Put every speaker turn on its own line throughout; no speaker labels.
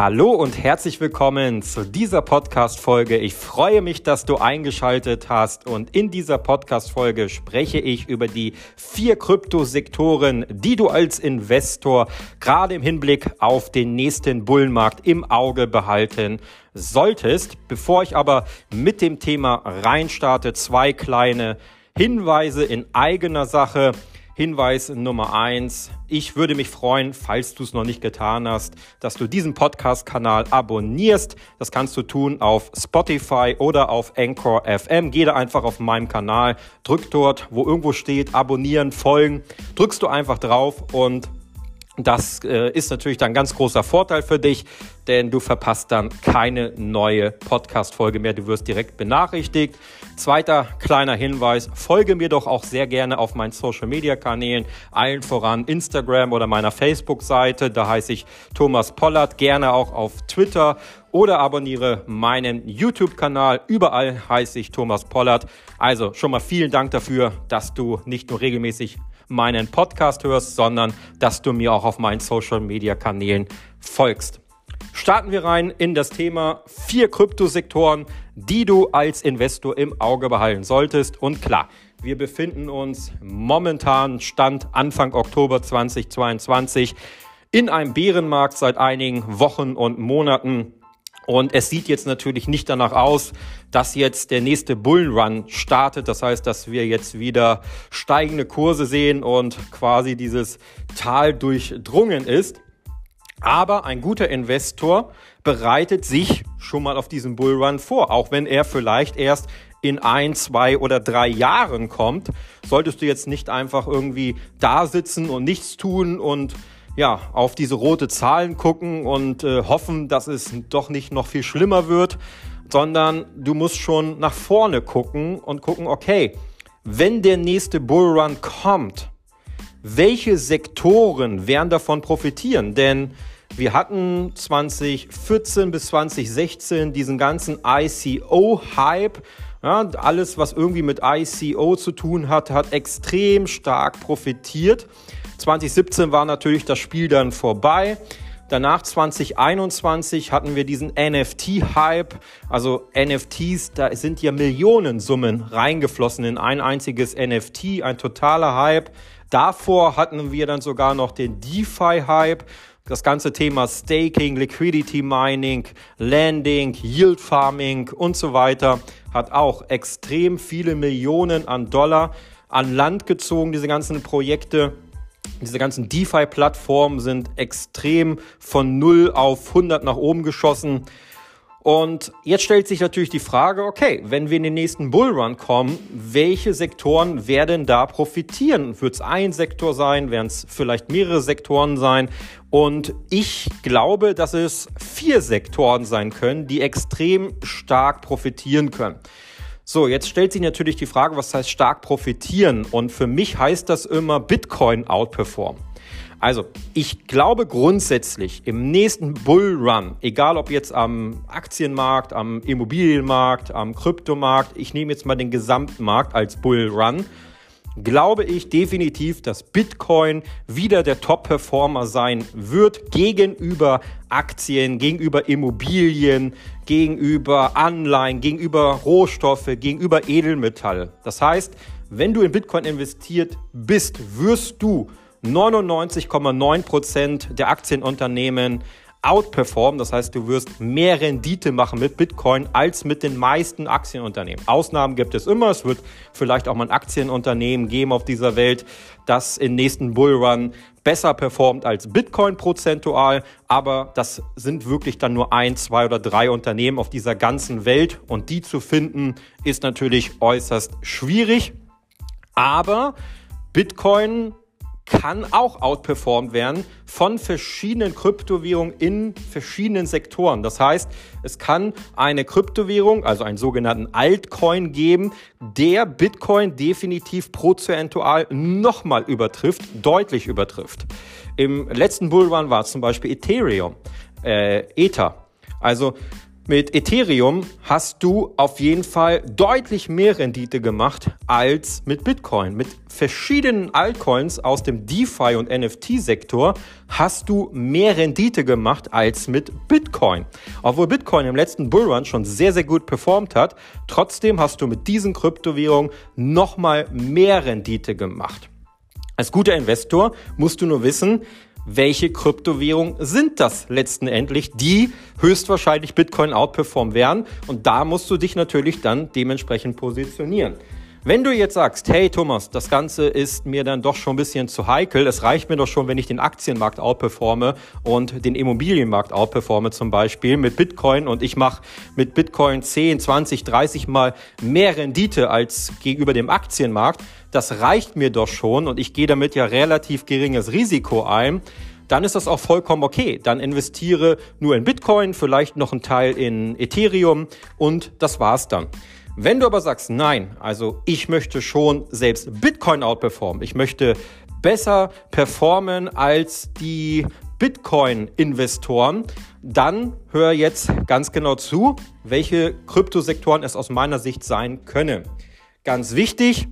Hallo und herzlich willkommen zu dieser Podcast-Folge. Ich freue mich, dass du eingeschaltet hast und in dieser Podcast-Folge spreche ich über die vier Kryptosektoren, die du als Investor gerade im Hinblick auf den nächsten Bullenmarkt im Auge behalten solltest. Bevor ich aber mit dem Thema reinstarte, zwei kleine Hinweise in eigener Sache. Hinweis Nummer eins. Ich würde mich freuen, falls du es noch nicht getan hast, dass du diesen Podcast-Kanal abonnierst. Das kannst du tun auf Spotify oder auf Anchor FM. Geh da einfach auf meinem Kanal, drück dort, wo irgendwo steht, abonnieren, folgen. Drückst du einfach drauf und das äh, ist natürlich dann ganz großer Vorteil für dich, denn du verpasst dann keine neue Podcast-Folge mehr. Du wirst direkt benachrichtigt. Zweiter kleiner Hinweis, folge mir doch auch sehr gerne auf meinen Social-Media-Kanälen, allen voran Instagram oder meiner Facebook-Seite. Da heiße ich Thomas Pollard, gerne auch auf Twitter oder abonniere meinen YouTube-Kanal. Überall heiße ich Thomas Pollard. Also schon mal vielen Dank dafür, dass du nicht nur regelmäßig meinen Podcast hörst, sondern dass du mir auch auf meinen Social-Media-Kanälen folgst. Starten wir rein in das Thema vier Kryptosektoren, die du als Investor im Auge behalten solltest. Und klar, wir befinden uns momentan Stand Anfang Oktober 2022 in einem Bärenmarkt seit einigen Wochen und Monaten. Und es sieht jetzt natürlich nicht danach aus, dass jetzt der nächste Bullrun startet. Das heißt, dass wir jetzt wieder steigende Kurse sehen und quasi dieses Tal durchdrungen ist. Aber ein guter Investor bereitet sich schon mal auf diesen Bullrun vor, auch wenn er vielleicht erst in ein, zwei oder drei Jahren kommt, solltest du jetzt nicht einfach irgendwie da sitzen und nichts tun und ja, auf diese rote Zahlen gucken und äh, hoffen, dass es doch nicht noch viel schlimmer wird, sondern du musst schon nach vorne gucken und gucken, okay, wenn der nächste Bullrun kommt, welche Sektoren werden davon profitieren? Denn wir hatten 2014 bis 2016 diesen ganzen ICO-Hype. Ja, alles, was irgendwie mit ICO zu tun hat, hat extrem stark profitiert. 2017 war natürlich das Spiel dann vorbei. Danach 2021 hatten wir diesen NFT-Hype. Also NFTs, da sind ja Millionensummen reingeflossen in ein einziges NFT, ein totaler Hype. Davor hatten wir dann sogar noch den DeFi-Hype. Das ganze Thema Staking, Liquidity Mining, Landing, Yield Farming und so weiter hat auch extrem viele Millionen an Dollar an Land gezogen, diese ganzen Projekte. Diese ganzen DeFi-Plattformen sind extrem von 0 auf 100 nach oben geschossen. Und jetzt stellt sich natürlich die Frage, okay, wenn wir in den nächsten Bullrun kommen, welche Sektoren werden da profitieren? Wird es ein Sektor sein? Werden es vielleicht mehrere Sektoren sein? Und ich glaube, dass es vier Sektoren sein können, die extrem stark profitieren können. So, jetzt stellt sich natürlich die Frage, was heißt stark profitieren? Und für mich heißt das immer Bitcoin outperform. Also, ich glaube grundsätzlich im nächsten Bullrun, egal ob jetzt am Aktienmarkt, am Immobilienmarkt, am Kryptomarkt, ich nehme jetzt mal den gesamten Markt als Bullrun, glaube ich definitiv, dass Bitcoin wieder der Top-Performer sein wird gegenüber Aktien, gegenüber Immobilien, gegenüber Anleihen, gegenüber Rohstoffe, gegenüber Edelmetall. Das heißt, wenn du in Bitcoin investiert bist, wirst du 99,9 Prozent der Aktienunternehmen outperformen. Das heißt, du wirst mehr Rendite machen mit Bitcoin als mit den meisten Aktienunternehmen. Ausnahmen gibt es immer. Es wird vielleicht auch mal ein Aktienunternehmen geben auf dieser Welt, das im nächsten Bullrun besser performt als Bitcoin prozentual. Aber das sind wirklich dann nur ein, zwei oder drei Unternehmen auf dieser ganzen Welt. Und die zu finden ist natürlich äußerst schwierig. Aber Bitcoin kann auch outperformed werden von verschiedenen Kryptowährungen in verschiedenen Sektoren. Das heißt, es kann eine Kryptowährung, also einen sogenannten Altcoin geben, der Bitcoin definitiv prozentual nochmal übertrifft, deutlich übertrifft. Im letzten Bullrun war es zum Beispiel Ethereum, äh, Ether. Also Mit Ethereum hast du auf jeden Fall deutlich mehr Rendite gemacht als mit Bitcoin. Mit verschiedenen Altcoins aus dem DeFi und NFT-Sektor hast du mehr Rendite gemacht als mit Bitcoin. Obwohl Bitcoin im letzten Bullrun schon sehr, sehr gut performt hat, trotzdem hast du mit diesen Kryptowährungen nochmal mehr Rendite gemacht. Als guter Investor musst du nur wissen, welche Kryptowährungen sind das letzten Endlich, die höchstwahrscheinlich Bitcoin outperformen werden. Und da musst du dich natürlich dann dementsprechend positionieren. Wenn du jetzt sagst, hey Thomas, das Ganze ist mir dann doch schon ein bisschen zu heikel, es reicht mir doch schon, wenn ich den Aktienmarkt outperforme und den Immobilienmarkt outperforme zum Beispiel mit Bitcoin und ich mache mit Bitcoin 10, 20, 30 mal mehr Rendite als gegenüber dem Aktienmarkt, das reicht mir doch schon und ich gehe damit ja relativ geringes Risiko ein, dann ist das auch vollkommen okay. Dann investiere nur in Bitcoin, vielleicht noch ein Teil in Ethereum und das war's dann. Wenn du aber sagst, nein, also ich möchte schon selbst Bitcoin outperformen, ich möchte besser performen als die Bitcoin-Investoren, dann hör jetzt ganz genau zu, welche Kryptosektoren es aus meiner Sicht sein können. Ganz wichtig,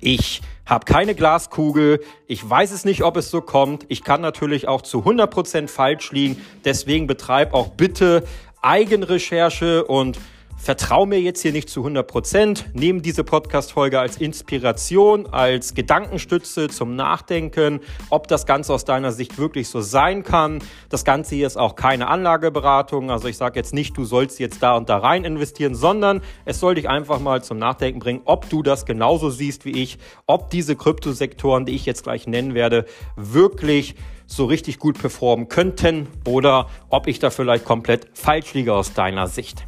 ich habe keine Glaskugel, ich weiß es nicht, ob es so kommt. Ich kann natürlich auch zu 100% falsch liegen, deswegen betreib auch bitte Eigenrecherche und Vertrau mir jetzt hier nicht zu 100 Prozent. Nehme diese Podcast-Folge als Inspiration, als Gedankenstütze zum Nachdenken, ob das Ganze aus deiner Sicht wirklich so sein kann. Das Ganze hier ist auch keine Anlageberatung. Also ich sage jetzt nicht, du sollst jetzt da und da rein investieren, sondern es soll dich einfach mal zum Nachdenken bringen, ob du das genauso siehst wie ich, ob diese Kryptosektoren, die ich jetzt gleich nennen werde, wirklich so richtig gut performen könnten oder ob ich da vielleicht komplett falsch liege aus deiner Sicht.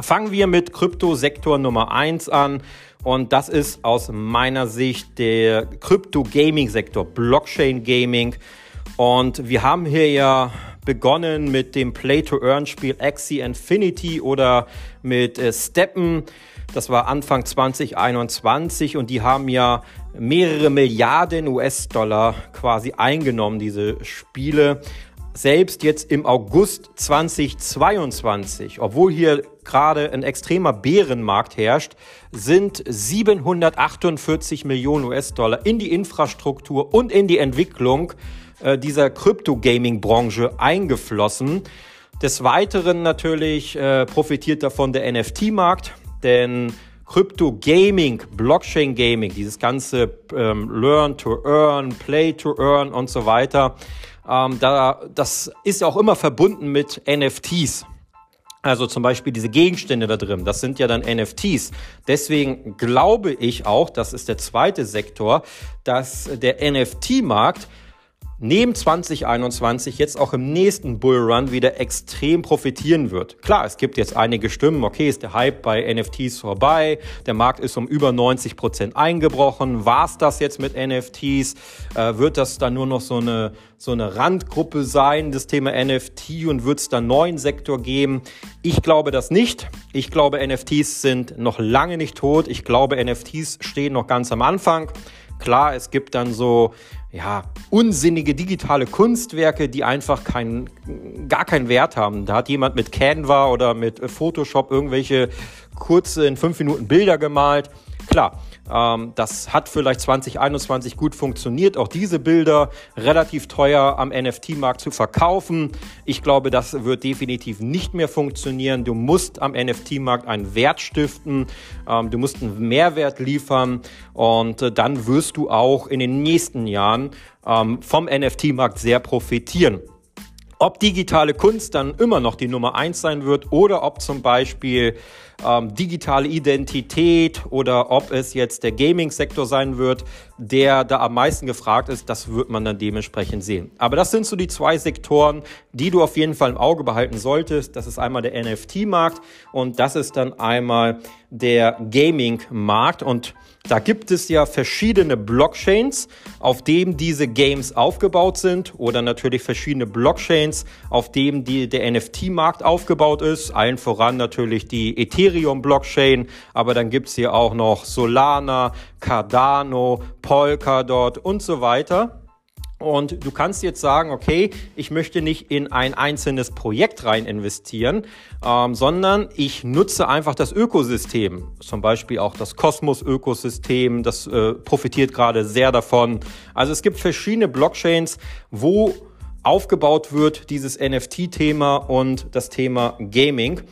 Fangen wir mit Kryptosektor Nummer eins an. Und das ist aus meiner Sicht der Krypto-Gaming-Sektor, Blockchain-Gaming. Und wir haben hier ja begonnen mit dem Play-to-Earn-Spiel Axie Infinity oder mit äh, Steppen. Das war Anfang 2021 und die haben ja mehrere Milliarden US-Dollar quasi eingenommen, diese Spiele selbst jetzt im August 2022, obwohl hier gerade ein extremer Bärenmarkt herrscht, sind 748 Millionen US-Dollar in die Infrastruktur und in die Entwicklung äh, dieser Crypto-Gaming-Branche eingeflossen. Des Weiteren natürlich äh, profitiert davon der NFT-Markt, denn Crypto Gaming, Blockchain Gaming, dieses ganze ähm, Learn to Earn, Play to Earn und so weiter, ähm, da, das ist ja auch immer verbunden mit NFTs. Also zum Beispiel diese Gegenstände da drin, das sind ja dann NFTs. Deswegen glaube ich auch, das ist der zweite Sektor, dass der NFT-Markt neben 2021 jetzt auch im nächsten Bullrun wieder extrem profitieren wird. Klar, es gibt jetzt einige Stimmen, okay, ist der Hype bei NFTs vorbei, der Markt ist um über 90 Prozent eingebrochen, war's das jetzt mit NFTs, äh, wird das dann nur noch so eine, so eine Randgruppe sein, das Thema NFT und wird es dann neuen Sektor geben? Ich glaube das nicht. Ich glaube, NFTs sind noch lange nicht tot. Ich glaube, NFTs stehen noch ganz am Anfang. Klar, es gibt dann so ja, unsinnige digitale Kunstwerke, die einfach keinen, gar keinen Wert haben. Da hat jemand mit Canva oder mit Photoshop irgendwelche kurze in fünf Minuten Bilder gemalt. Klar, das hat vielleicht 2021 gut funktioniert, auch diese Bilder relativ teuer am NFT-Markt zu verkaufen. Ich glaube, das wird definitiv nicht mehr funktionieren. Du musst am NFT-Markt einen Wert stiften, ähm, du musst einen Mehrwert liefern und äh, dann wirst du auch in den nächsten Jahren ähm, vom NFT-Markt sehr profitieren. Ob digitale Kunst dann immer noch die Nummer eins sein wird oder ob zum Beispiel ähm, digitale Identität oder ob es jetzt der Gaming-Sektor sein wird, der da am meisten gefragt ist, das wird man dann dementsprechend sehen. Aber das sind so die zwei Sektoren, die du auf jeden Fall im Auge behalten solltest. Das ist einmal der NFT-Markt und das ist dann einmal der Gaming-Markt und da gibt es ja verschiedene Blockchains, auf denen diese Games aufgebaut sind oder natürlich verschiedene Blockchains, auf denen die, der NFT-Markt aufgebaut ist. Allen voran natürlich die Ethereum-Blockchain, aber dann gibt's hier auch noch Solana, Cardano, Polkadot und so weiter. Und du kannst jetzt sagen, okay, ich möchte nicht in ein einzelnes Projekt rein investieren, ähm, sondern ich nutze einfach das Ökosystem. Zum Beispiel auch das Kosmos-Ökosystem, das äh, profitiert gerade sehr davon. Also es gibt verschiedene Blockchains, wo aufgebaut wird, dieses NFT-Thema und das Thema Gaming.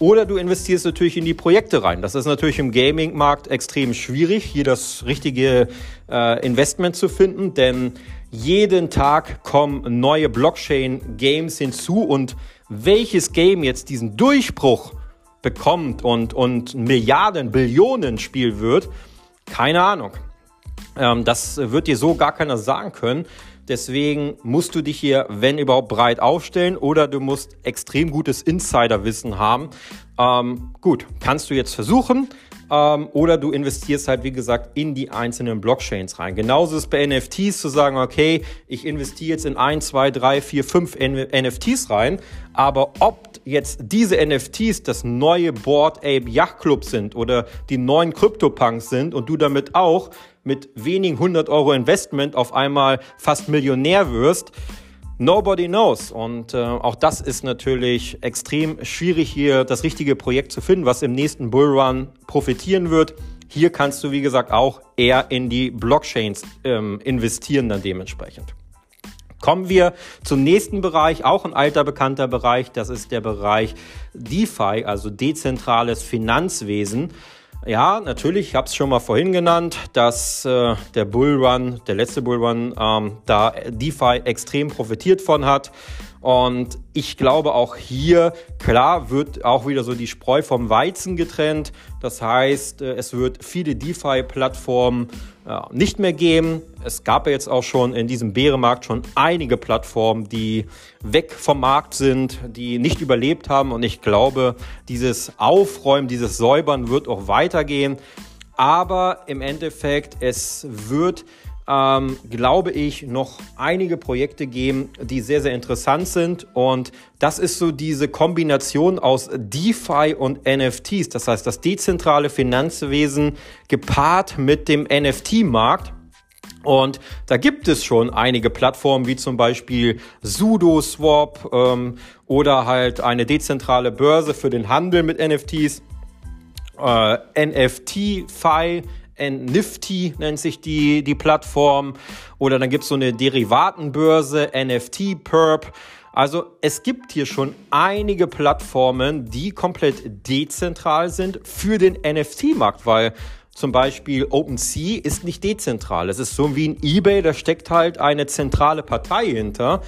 Oder du investierst natürlich in die Projekte rein. Das ist natürlich im Gaming-Markt extrem schwierig, hier das richtige äh, Investment zu finden, denn jeden Tag kommen neue Blockchain-Games hinzu und welches Game jetzt diesen Durchbruch bekommt und, und Milliarden, Billionen Spiel wird, keine Ahnung. Ähm, das wird dir so gar keiner sagen können. Deswegen musst du dich hier, wenn überhaupt, breit aufstellen oder du musst extrem gutes Insiderwissen haben. Ähm, gut, kannst du jetzt versuchen. Ähm, oder du investierst halt, wie gesagt, in die einzelnen Blockchains rein. Genauso ist bei NFTs zu sagen, okay, ich investiere jetzt in ein, zwei, drei, vier, fünf NFTs rein. Aber ob jetzt diese NFTs das neue Board Ape Yacht Club sind oder die neuen CryptoPunks sind und du damit auch mit wenigen 100 Euro Investment auf einmal fast Millionär wirst, Nobody knows. Und äh, auch das ist natürlich extrem schwierig, hier das richtige Projekt zu finden, was im nächsten Bullrun profitieren wird. Hier kannst du, wie gesagt, auch eher in die Blockchains ähm, investieren dann dementsprechend. Kommen wir zum nächsten Bereich, auch ein alter bekannter Bereich, das ist der Bereich DeFi, also dezentrales Finanzwesen. Ja, natürlich, ich habe es schon mal vorhin genannt, dass äh, der Bullrun, der letzte Bullrun, ähm, da DeFi extrem profitiert von hat. Und ich glaube auch hier, klar, wird auch wieder so die Spreu vom Weizen getrennt. Das heißt, äh, es wird viele DeFi-Plattformen äh, nicht mehr geben. Es gab ja jetzt auch schon in diesem Bärenmarkt schon einige Plattformen, die weg vom Markt sind, die nicht überlebt haben. Und ich glaube, dieses Aufräumen, dieses Säubern wird auch weitergehen. Aber im Endeffekt, es wird ähm, glaube ich, noch einige Projekte geben, die sehr, sehr interessant sind. Und das ist so diese Kombination aus DeFi und NFTs. Das heißt, das dezentrale Finanzwesen gepaart mit dem NFT-Markt. Und da gibt es schon einige Plattformen wie zum Beispiel SudoSwap ähm, oder halt eine dezentrale Börse für den Handel mit NFTs. Äh, NFT-Fi Nifty nennt sich die, die Plattform. Oder dann gibt es so eine Derivatenbörse, NFT Perp. Also es gibt hier schon einige Plattformen, die komplett dezentral sind für den NFT-Markt, weil zum Beispiel OpenSea ist nicht dezentral. Es ist so wie ein eBay, da steckt halt eine zentrale Partei hinter.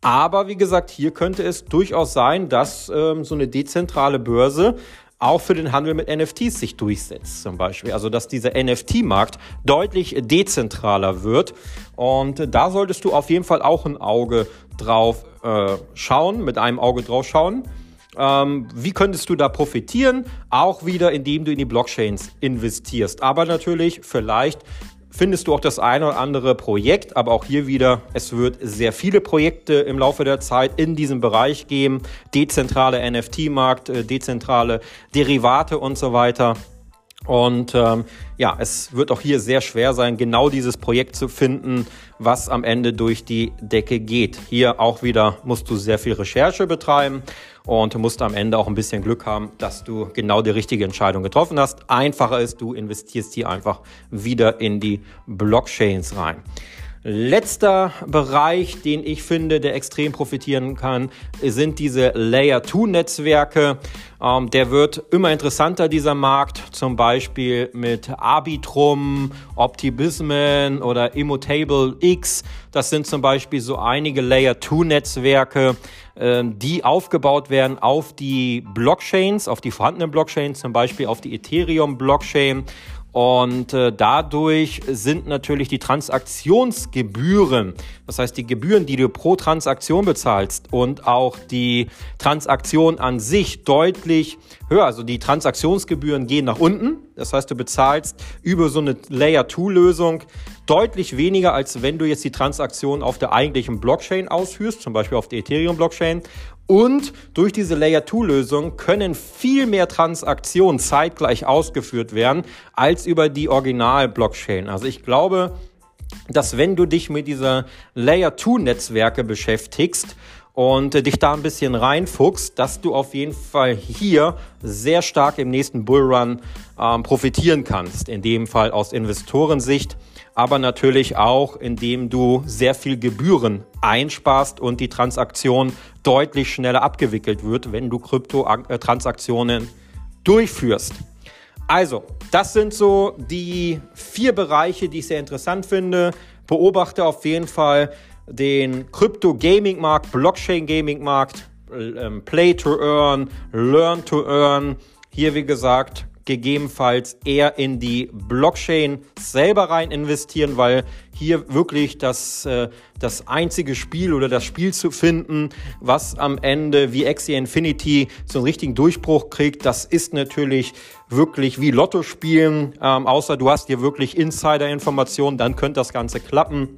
Aber wie gesagt, hier könnte es durchaus sein, dass ähm, so eine dezentrale Börse auch für den Handel mit NFTs sich durchsetzt zum Beispiel. Also dass dieser NFT-Markt deutlich dezentraler wird. Und da solltest du auf jeden Fall auch ein Auge drauf äh, schauen, mit einem Auge drauf schauen. Ähm, wie könntest du da profitieren? Auch wieder, indem du in die Blockchains investierst. Aber natürlich vielleicht findest du auch das eine oder andere Projekt, aber auch hier wieder, es wird sehr viele Projekte im Laufe der Zeit in diesem Bereich geben. Dezentrale NFT-Markt, äh, dezentrale Derivate und so weiter. Und ähm, ja, es wird auch hier sehr schwer sein, genau dieses Projekt zu finden, was am Ende durch die Decke geht. Hier auch wieder musst du sehr viel Recherche betreiben und musst am Ende auch ein bisschen Glück haben, dass du genau die richtige Entscheidung getroffen hast. Einfacher ist, du investierst hier einfach wieder in die Blockchains rein. Letzter Bereich, den ich finde, der extrem profitieren kann, sind diese Layer-2-Netzwerke. Ähm, der wird immer interessanter, dieser Markt, zum Beispiel mit Arbitrum, Optimismen oder Immutable X. Das sind zum Beispiel so einige Layer-2-Netzwerke, äh, die aufgebaut werden auf die Blockchains, auf die vorhandenen Blockchains, zum Beispiel auf die Ethereum-Blockchain und äh, dadurch sind natürlich die Transaktionsgebühren, das heißt die Gebühren, die du pro Transaktion bezahlst und auch die Transaktion an sich deutlich höher. Also die Transaktionsgebühren gehen nach unten. Das heißt, du bezahlst über so eine Layer-2-Lösung deutlich weniger, als wenn du jetzt die Transaktion auf der eigentlichen Blockchain ausführst, zum Beispiel auf der Ethereum-Blockchain. Und durch diese Layer-2-Lösung können viel mehr Transaktionen zeitgleich ausgeführt werden als über die Original-Blockchain. Also ich glaube, dass wenn du dich mit dieser Layer 2 Netzwerke beschäftigst, und äh, dich da ein bisschen reinfuchst, dass du auf jeden Fall hier sehr stark im nächsten Bullrun ähm, profitieren kannst. In dem Fall aus Investorensicht, aber natürlich auch, indem du sehr viel Gebühren einsparst und die Transaktion deutlich schneller abgewickelt wird, wenn du Kryptotransaktionen durchführst. Also, das sind so die vier Bereiche, die ich sehr interessant finde. Beobachte auf jeden Fall den Krypto-Gaming-Markt, Blockchain-Gaming-Markt, ähm, Play to Earn, Learn to Earn. Hier, wie gesagt, gegebenenfalls eher in die Blockchain selber rein investieren, weil hier wirklich das, äh, das einzige Spiel oder das Spiel zu finden, was am Ende wie Axie Infinity so einen richtigen Durchbruch kriegt, das ist natürlich wirklich wie Lotto spielen, ähm, außer du hast hier wirklich Insider-Informationen, dann könnte das Ganze klappen.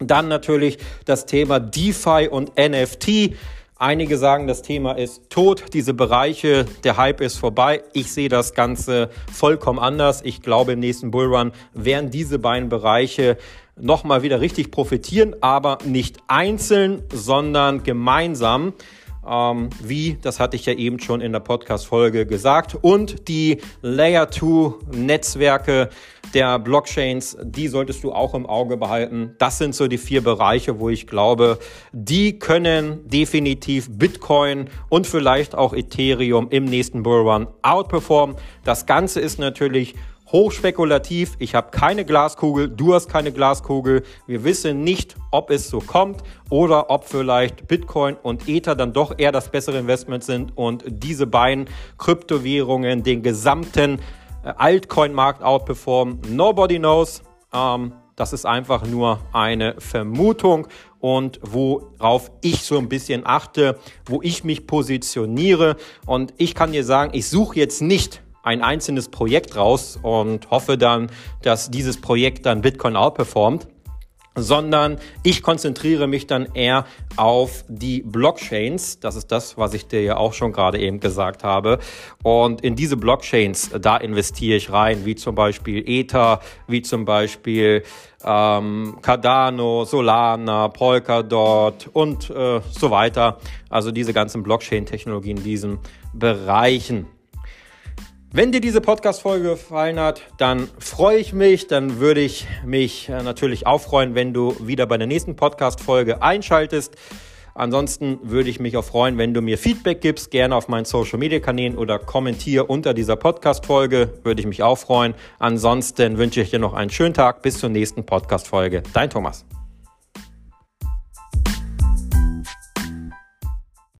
Dann natürlich das Thema DeFi und NFT. Einige sagen, das Thema ist tot, diese Bereiche, der Hype ist vorbei. Ich sehe das Ganze vollkommen anders. Ich glaube, im nächsten Bullrun werden diese beiden Bereiche nochmal wieder richtig profitieren, aber nicht einzeln, sondern gemeinsam. Ähm, wie, das hatte ich ja eben schon in der Podcast-Folge gesagt. Und die Layer 2 Netzwerke der Blockchains, die solltest du auch im Auge behalten. Das sind so die vier Bereiche, wo ich glaube, die können definitiv Bitcoin und vielleicht auch Ethereum im nächsten Bullrun outperformen. Das Ganze ist natürlich hochspekulativ. Ich habe keine Glaskugel, du hast keine Glaskugel. Wir wissen nicht, ob es so kommt oder ob vielleicht Bitcoin und Ether dann doch eher das bessere Investment sind und diese beiden Kryptowährungen den gesamten äh, Altcoin-Markt outperformen. Nobody knows. Ähm, das ist einfach nur eine Vermutung und worauf ich so ein bisschen achte, wo ich mich positioniere. Und ich kann dir sagen, ich suche jetzt nicht ein einzelnes Projekt raus und hoffe dann, dass dieses Projekt dann Bitcoin outperformt, sondern ich konzentriere mich dann eher auf die Blockchains. Das ist das, was ich dir ja auch schon gerade eben gesagt habe. Und in diese Blockchains, da investiere ich rein, wie zum Beispiel Ether, wie zum Beispiel ähm, Cardano, Solana, Polkadot und äh, so weiter. Also diese ganzen Blockchain-Technologien in diesen Bereichen. Wenn dir diese Podcast-Folge gefallen hat, dann freue ich mich. Dann würde ich mich äh, natürlich auch freuen, wenn du wieder bei der nächsten Podcast-Folge einschaltest. Ansonsten würde ich mich auch freuen, wenn du mir Feedback gibst, gerne auf meinen Social Media Kanälen oder kommentier unter dieser Podcast Folge, würde ich mich auch freuen. Ansonsten wünsche ich dir noch einen schönen Tag bis zur nächsten Podcast Folge. Dein Thomas.